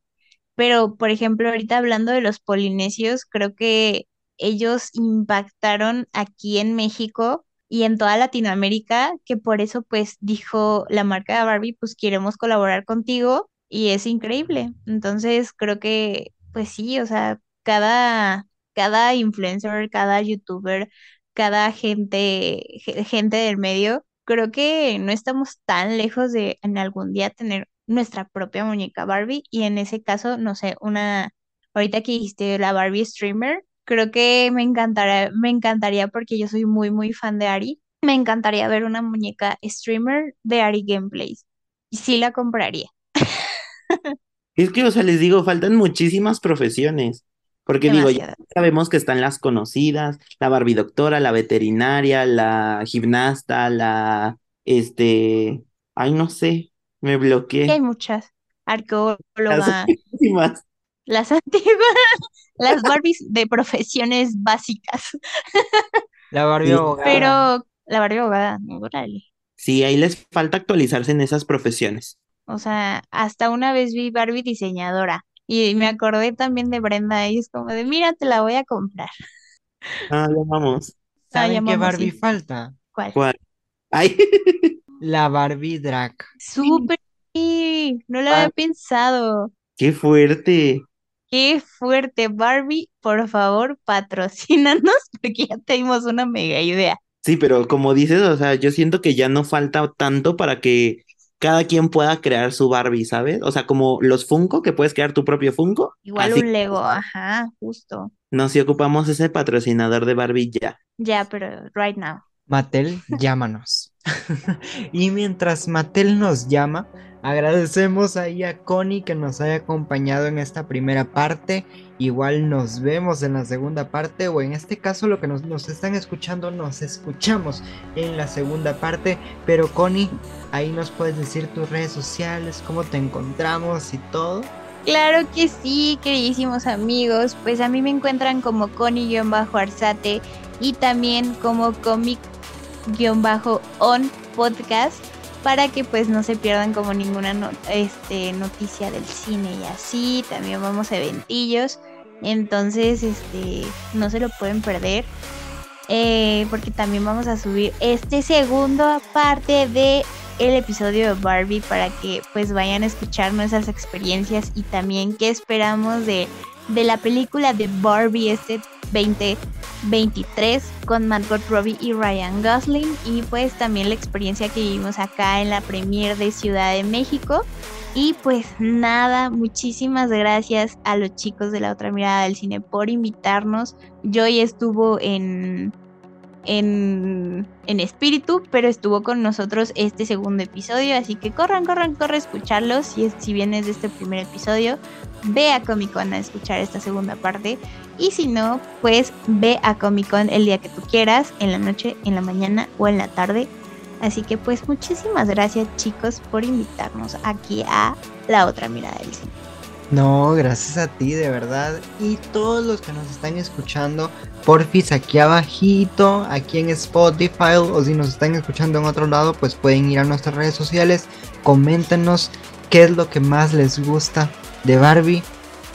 Pero, por ejemplo, ahorita hablando de los polinesios, creo que ellos impactaron aquí en México y en toda Latinoamérica, que por eso pues dijo la marca de Barbie, pues queremos colaborar contigo y es increíble. Entonces, creo que pues sí, o sea, cada, cada influencer, cada youtuber, cada gente, ge- gente del medio, creo que no estamos tan lejos de en algún día tener nuestra propia muñeca Barbie y en ese caso, no sé, una, ahorita que dijiste la Barbie streamer, creo que me encantaría, me encantaría porque yo soy muy, muy fan de Ari, me encantaría ver una muñeca streamer de Ari Gameplays y sí la compraría. Es que, o sea, les digo, faltan muchísimas profesiones. Porque digo, ya sabemos que están las conocidas, la Barbie doctora, la veterinaria, la gimnasta, la, este, ay, no sé, me Y hay bloqueé. muchas, Las arqueóloga, últimas. las antiguas, las Barbies de profesiones básicas, La Barbie Sí, abogada. pero la Barbie abogada, órale. sí, ahí les falta actualizarse en esas profesiones. O sea, hasta una vez vi Barbie diseñadora y me acordé también de Brenda y es como de, mira, te la voy a comprar. Ah, ya vamos. Ah, ¿Saben qué llamamos, Barbie sí. falta? ¿Cuál? ¿Cuál? Ay, La Barbie drag. Súper, sí, no lo había Ah. pensado. qué fuerte. Qué fuerte, Barbie, por favor, patrocínanos porque ya tenemos una mega idea. Sí, pero como dices, o sea, yo siento que ya no falta tanto para que cada quien pueda crear su Barbie, ¿sabes? O sea, como los Funko, que puedes crear tu propio Funko. Igual Así, un Lego, ajá, justo. no si ocupamos ese patrocinador de Barbie ya. Ya, pero right now. Mattel, llámanos. Y mientras Mattel nos llama, agradecemos ahí a Connie que nos haya acompañado en esta primera parte. Igual nos vemos en la segunda parte o en este caso lo que nos, están escuchando, nos escuchamos en la segunda parte. Pero Connie, ahí nos puedes decir tus redes sociales, cómo te encontramos y todo. Claro que sí, queridísimos amigos. Pues a mí me encuentran como Connie-Arzate y también como Comic-On Podcast para que pues no se pierdan como ninguna este, noticia del cine y así. También vamos a eventillos. Entonces, este, no se lo pueden perder. eh, porque también vamos a subir este segundo parte de el episodio de Barbie para que pues vayan a escuchar nuestras experiencias y también qué esperamos de, de la película de Barbie este 2023 con Margot Robbie y Ryan Gosling y pues también la experiencia que vivimos acá en la premiere de Ciudad de México y pues nada, muchísimas gracias a los chicos de la otra mirada del cine por invitarnos. Joy estuvo en en, en espíritu, pero estuvo con nosotros este segundo episodio, así que corran, corran, corran a escucharlos. Si, si vienes de este primer episodio, ve a Comic Con a escuchar esta segunda parte. Y si no, pues ve a Comic Con el día que tú quieras, en la noche, en la mañana o en la tarde. Así que pues muchísimas gracias chicos por invitarnos aquí a la otra mirada del cine. No, gracias a ti, de verdad. Y todos los que nos están escuchando, porfis, aquí abajito, aquí en Spotify, o si nos están escuchando en otro lado, pues pueden ir a nuestras redes sociales, coméntenos qué es lo que más les gusta de Barbie.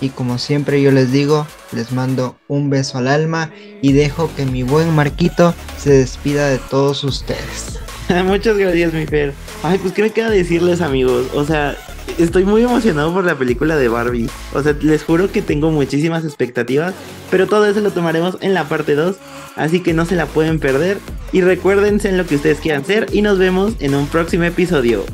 Y como siempre yo les digo, les mando un beso al alma y dejo que mi buen Marquito se despida de todos ustedes. Muchas gracias, mi Fer. Ay, pues qué me queda decirles, amigos. O sea, estoy muy emocionado por la película de Barbie. O sea, les juro que tengo muchísimas expectativas, pero todo eso lo tomaremos en la parte 2, así que no se la pueden perder. Y recuérdense en lo que ustedes quieran ser y nos vemos en un próximo episodio.